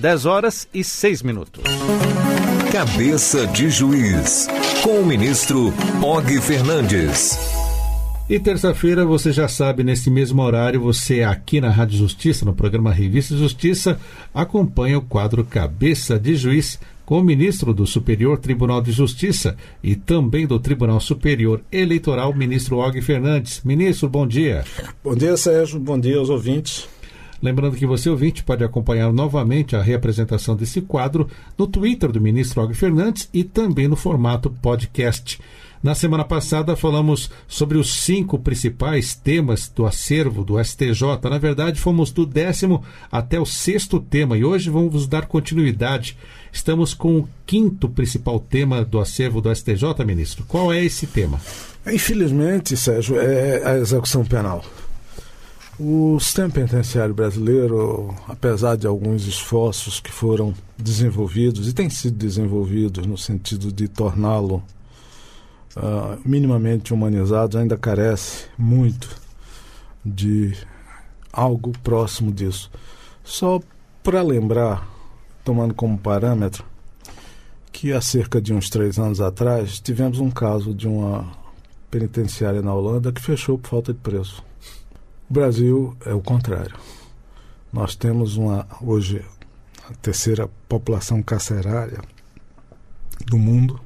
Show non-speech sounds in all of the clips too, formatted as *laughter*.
10 horas e 6 minutos. Cabeça de Juiz, com o ministro Og Fernandes. E terça-feira, você já sabe, nesse mesmo horário, você aqui na Rádio Justiça, no programa Revista Justiça, acompanha o quadro Cabeça de Juiz com o ministro do Superior Tribunal de Justiça e também do Tribunal Superior Eleitoral, ministro Og Fernandes. Ministro, bom dia. Bom dia, Sérgio. Bom dia aos ouvintes. Lembrando que você, ouvinte, pode acompanhar novamente a reapresentação desse quadro no Twitter do ministro Og Fernandes e também no formato podcast. Na semana passada falamos sobre os cinco principais temas do acervo do STJ. Na verdade, fomos do décimo até o sexto tema e hoje vamos dar continuidade. Estamos com o quinto principal tema do acervo do STJ, ministro. Qual é esse tema? Infelizmente, Sérgio, é a execução penal. O sistema penitenciário brasileiro, apesar de alguns esforços que foram desenvolvidos e têm sido desenvolvidos no sentido de torná-lo uh, minimamente humanizado, ainda carece muito de algo próximo disso. Só para lembrar, tomando como parâmetro, que há cerca de uns três anos atrás tivemos um caso de uma penitenciária na Holanda que fechou por falta de preço. O Brasil é o contrário. Nós temos uma hoje a terceira população carcerária do mundo,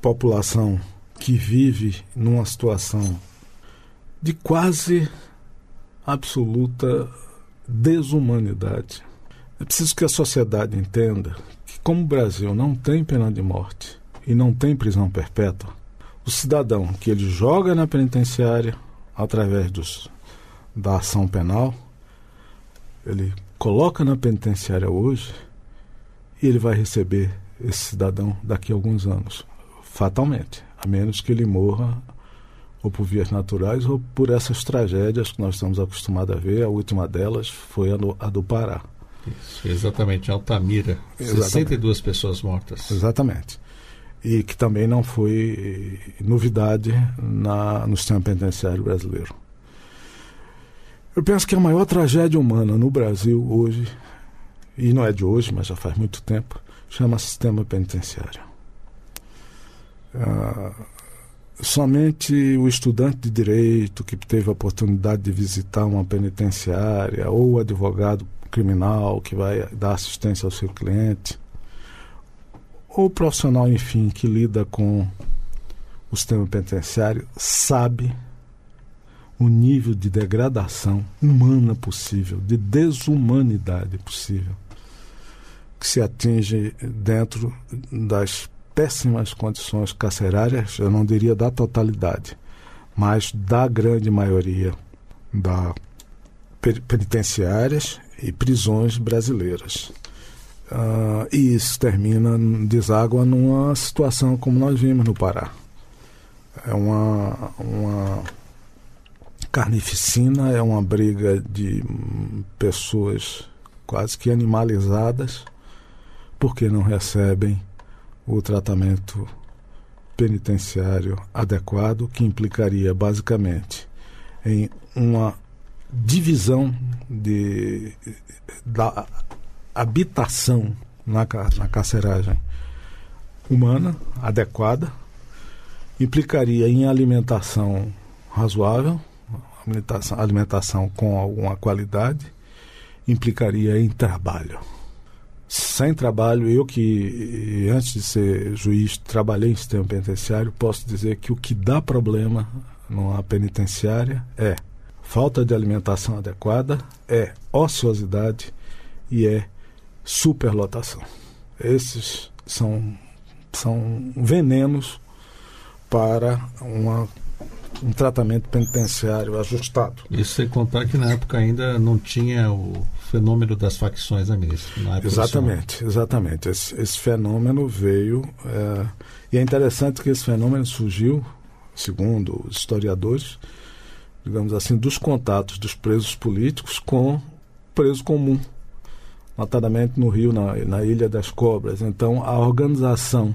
população que vive numa situação de quase absoluta desumanidade. É preciso que a sociedade entenda que, como o Brasil não tem pena de morte e não tem prisão perpétua, o cidadão que ele joga na penitenciária através dos da ação penal, ele coloca na penitenciária hoje e ele vai receber esse cidadão daqui a alguns anos, fatalmente, a menos que ele morra ou por vias naturais ou por essas tragédias que nós estamos acostumados a ver. A última delas foi a do, a do Pará. Isso, exatamente, Altamira. Exatamente. 62 pessoas mortas. Exatamente. E que também não foi novidade na, no sistema penitenciário brasileiro. Eu penso que a maior tragédia humana no Brasil hoje, e não é de hoje, mas já faz muito tempo, chama sistema penitenciário. Ah, somente o estudante de direito que teve a oportunidade de visitar uma penitenciária ou o advogado criminal que vai dar assistência ao seu cliente, ou o profissional, enfim, que lida com o sistema penitenciário, sabe o nível de degradação humana possível, de desumanidade possível, que se atinge dentro das péssimas condições carcerárias, eu não diria da totalidade, mas da grande maioria da penitenciárias e prisões brasileiras. Uh, e isso termina, deságua numa situação como nós vimos no Pará. É uma, uma Carnificina é uma briga de pessoas quase que animalizadas porque não recebem o tratamento penitenciário adequado, que implicaria basicamente em uma divisão de, da habitação na, na carceragem humana adequada, implicaria em alimentação razoável, alimentação, alimentação com alguma qualidade implicaria em trabalho. Sem trabalho, eu que antes de ser juiz trabalhei em sistema penitenciário, posso dizer que o que dá problema numa penitenciária é falta de alimentação adequada, é ociosidade e é superlotação. Esses são, são venenos para uma um tratamento penitenciário ajustado. Isso sem contar que na época ainda não tinha o fenômeno das facções, né, ministro? exatamente, exatamente. Esse, esse, fenômeno veio. É, e é interessante que esse fenômeno surgiu, segundo os historiadores, digamos assim, dos contatos dos presos políticos com preso comum, notadamente no Rio, na, na Ilha das Cobras. Então, a organização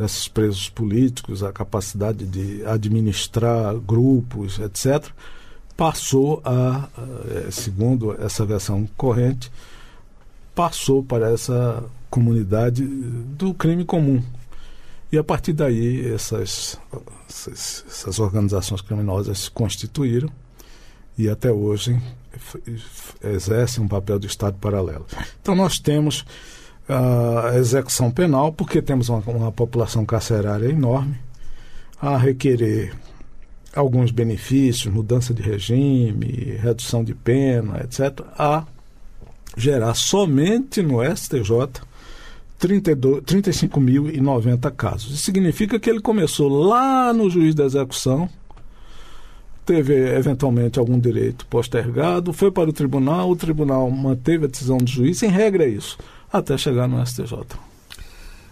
desses presos políticos, a capacidade de administrar grupos, etc., passou a, eh, segundo essa versão corrente, passou para essa comunidade do crime comum. E a partir daí, essas, essas, essas organizações criminosas se constituíram e até hoje exercem um papel de Estado paralelo. Então, nós temos a execução penal, porque temos uma, uma população carcerária enorme, a requerer alguns benefícios, mudança de regime, redução de pena, etc., a gerar somente no STJ 35.090 casos. Isso significa que ele começou lá no juiz da execução, teve eventualmente algum direito postergado, foi para o tribunal, o tribunal manteve a decisão do juiz, em regra é isso, até chegar no STJ.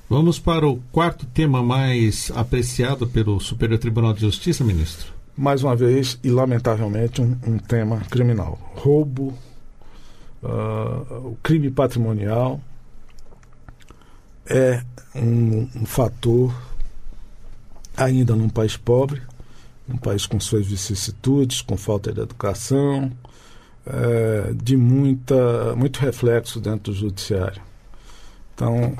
Vamos para o quarto tema mais apreciado pelo Superior Tribunal de Justiça, ministro. Mais uma vez, e lamentavelmente, um, um tema criminal. Roubo, uh, o crime patrimonial é um, um fator, ainda num país pobre, um país com suas vicissitudes, com falta de educação, é, de muita, muito reflexo dentro do judiciário. Então,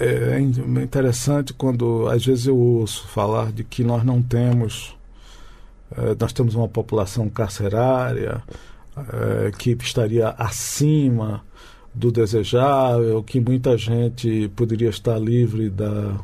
é, é interessante quando, às vezes, eu ouço falar de que nós não temos, é, nós temos uma população carcerária é, que estaria acima do desejável, que muita gente poderia estar livre da,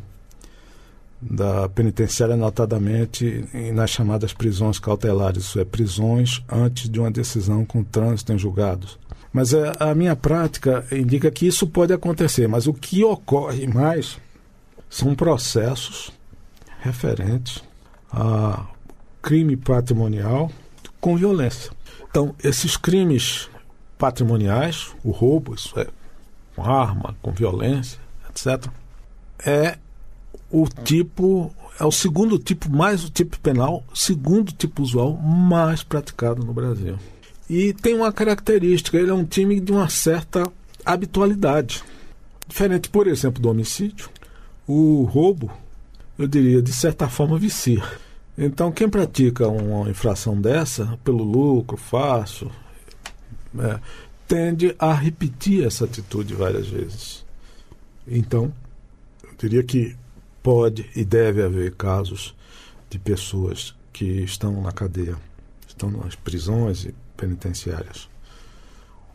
da penitenciária, notadamente nas chamadas prisões cautelares, isso é, prisões antes de uma decisão com trânsito em julgados. Mas a, a minha prática indica que isso pode acontecer, mas o que ocorre mais são processos referentes a crime patrimonial com violência. Então, esses crimes patrimoniais, o roubo, isso é, com arma, com violência, etc., é o tipo, é o segundo tipo, mais o tipo penal, segundo tipo usual mais praticado no Brasil. E tem uma característica, ele é um time de uma certa habitualidade. Diferente, por exemplo, do homicídio, o roubo, eu diria, de certa forma, vicia. Então, quem pratica uma infração dessa, pelo lucro fácil, é, tende a repetir essa atitude várias vezes. Então, eu diria que pode e deve haver casos de pessoas que estão na cadeia, estão nas prisões e penitenciárias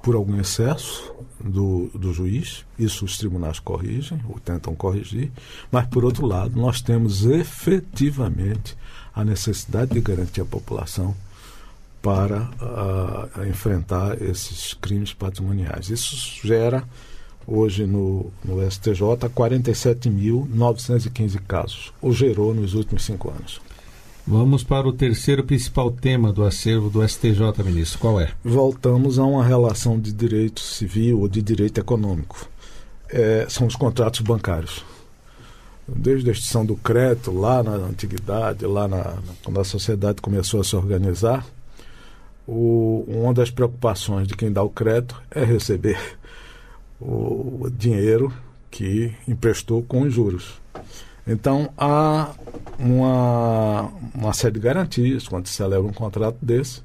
por algum excesso do, do juiz, isso os tribunais corrigem ou tentam corrigir, mas por outro lado, nós temos efetivamente a necessidade de garantir a população para uh, enfrentar esses crimes patrimoniais. Isso gera, hoje no, no STJ, 47.915 casos, ou gerou nos últimos cinco anos. Vamos para o terceiro principal tema do acervo do STJ, ministro. Qual é? Voltamos a uma relação de direito civil ou de direito econômico. É, são os contratos bancários. Desde a extinção do crédito, lá na antiguidade, lá na, quando a sociedade começou a se organizar, o, uma das preocupações de quem dá o crédito é receber *laughs* o dinheiro que emprestou com juros. Então, há uma, uma série de garantias quando se celebra um contrato desse.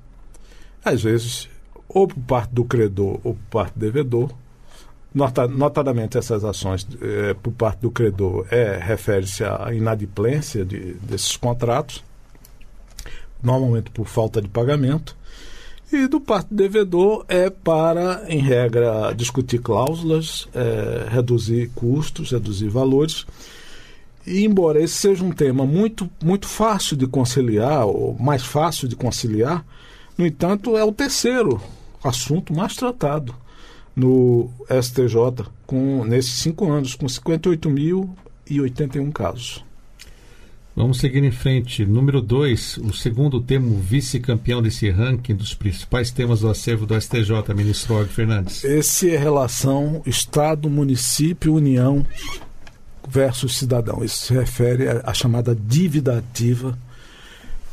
Às vezes, ou por parte do credor ou por parte do devedor. Nota, notadamente, essas ações é, por parte do credor é, refere-se à inadimplência de, desses contratos, normalmente por falta de pagamento. E do parte do devedor é para, em regra, discutir cláusulas, é, reduzir custos, reduzir valores e embora esse seja um tema muito, muito fácil de conciliar, ou mais fácil de conciliar, no entanto, é o terceiro assunto mais tratado no STJ com, nesses cinco anos, com 58.081 casos. Vamos seguir em frente. Número 2, o segundo tema vice-campeão desse ranking dos principais temas do acervo do STJ, ministro Og Fernandes. Esse é relação Estado, município, União versus cidadão. Isso se refere à, chamada dívida ativa,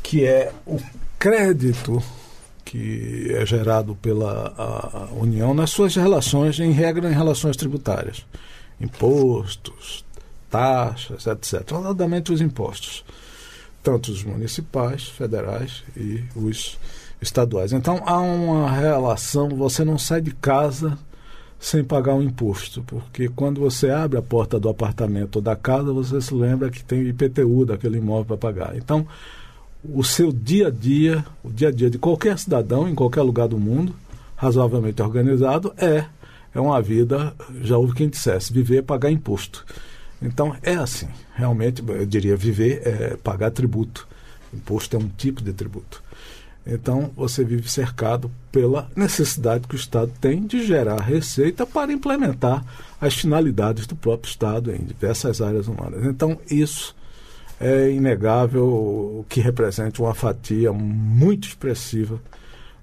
que é o crédito que é gerado pela União nas suas relações, em regra, em relações tributárias. Impostos, taxas, etc. Notadamente os impostos. Tanto os municipais, federais e os estaduais. Então há uma relação, você não sai de casa sem pagar um imposto, porque quando você abre a porta do apartamento ou da casa, você se lembra que tem IPTU daquele imóvel para pagar. Então, o seu dia a dia, o dia a dia de qualquer cidadão em qualquer lugar do mundo, razoavelmente organizado, é é uma vida, já houve quem dissesse, viver é pagar imposto. Então é assim, realmente, eu diria, viver é pagar tributo. Imposto é um tipo de tributo. Então você vive cercado pela necessidade que o Estado tem de gerar receita para implementar as finalidades do próprio Estado em diversas áreas humanas. Então isso é inegável que representa uma fatia muito expressiva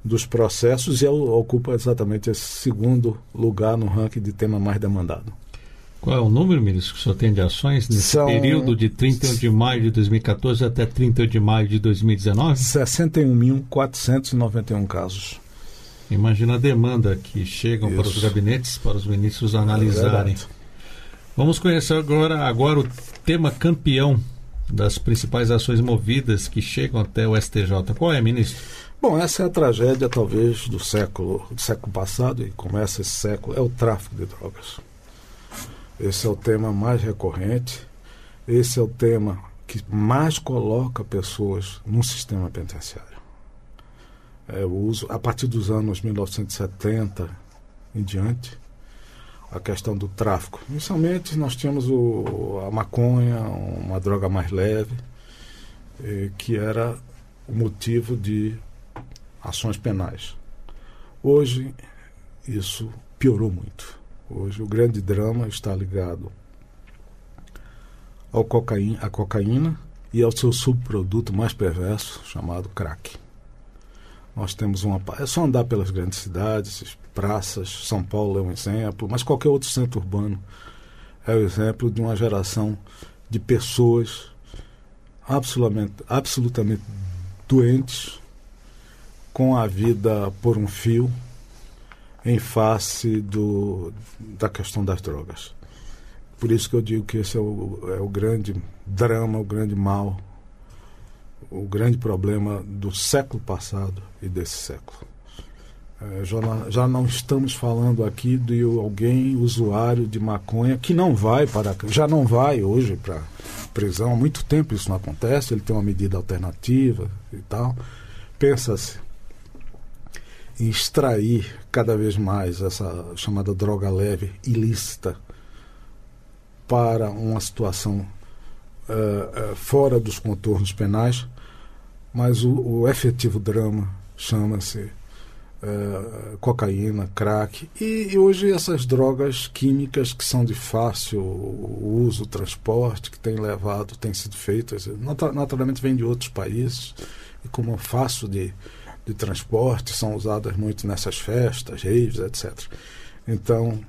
dos processos e ocupa exatamente esse segundo lugar no ranking de tema mais demandado. Qual é o número, ministro, que o senhor tem de ações nesse São... período de 31 de maio de 2014 até 31 de maio de 2019? 61.491 casos. Imagina a demanda que chegam Isso. para os gabinetes, para os ministros analisarem. É Vamos conhecer agora, agora o tema campeão das principais ações movidas que chegam até o STJ. Qual é, ministro? Bom, essa é a tragédia talvez do século, do século passado e começa esse século, é o tráfico de drogas. Esse é o tema mais recorrente, esse é o tema que mais coloca pessoas no sistema penitenciário. É, o uso, a partir dos anos 1970 em diante, a questão do tráfico. Inicialmente nós tínhamos o, a maconha, uma droga mais leve, que era o motivo de ações penais. Hoje isso piorou muito. Hoje o grande drama está ligado ao cocaína, à cocaína e ao seu subproduto mais perverso, chamado crack. Nós temos uma. É só andar pelas grandes cidades, praças, São Paulo é um exemplo, mas qualquer outro centro urbano é o exemplo de uma geração de pessoas absolutamente, absolutamente doentes, com a vida por um fio, em face do, da questão das drogas. Por isso que eu digo que esse é o, é o grande drama, o grande mal, o grande problema do século passado e desse século. É, já, já não estamos falando aqui de alguém usuário de maconha que não vai para já não vai hoje para prisão há muito tempo isso não acontece ele tem uma medida alternativa e tal pensa-se em extrair cada vez mais essa chamada droga leve ilícita para uma situação uh, uh, fora dos contornos penais, mas o, o efetivo drama chama-se uh, cocaína, crack e, e, hoje essas drogas químicas que são de fácil uso, transporte, que têm levado, têm sido feitas, naturalmente vêm de outros países e como é fácil de de transporte são usadas muito nessas festas, raves, etc. Então,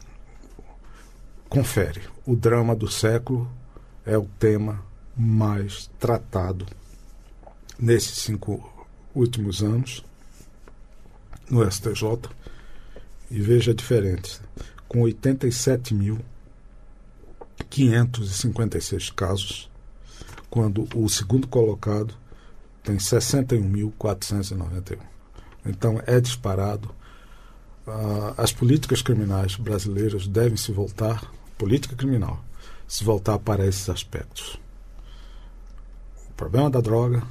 confere. O drama do século é o tema mais tratado nesses cinco últimos anos no STJ e veja a diferença. Com 87.556 casos, quando o segundo colocado tem 61.491. Então é disparado. Uh, as políticas criminais brasileiras devem se voltar, política criminal, se voltar para esses aspectos. O problema da droga,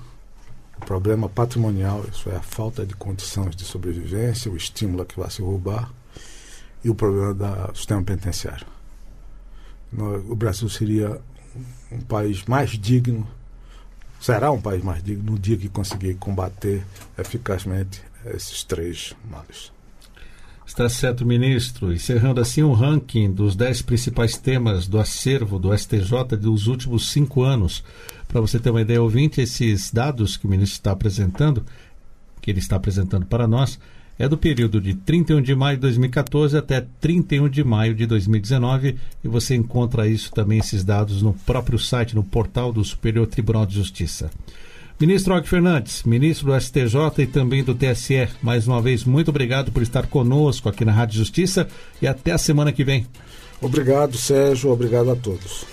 o problema patrimonial, isso é a falta de condições de sobrevivência, o estímulo a que vai se roubar, e o problema do sistema penitenciário. O Brasil seria um país mais digno será um país mais digno no dia que conseguir combater eficazmente esses três males. Está certo, ministro. Encerrando assim o um ranking dos dez principais temas do acervo do STJ dos últimos cinco anos. Para você ter uma ideia, ouvinte, esses dados que o ministro está apresentando, que ele está apresentando para nós, é do período de 31 de maio de 2014 até 31 de maio de 2019 e você encontra isso também esses dados no próprio site, no portal do Superior Tribunal de Justiça. Ministro Og Fernandes, ministro do STJ e também do TSE, mais uma vez muito obrigado por estar conosco aqui na Rádio Justiça e até a semana que vem. Obrigado, Sérgio, obrigado a todos.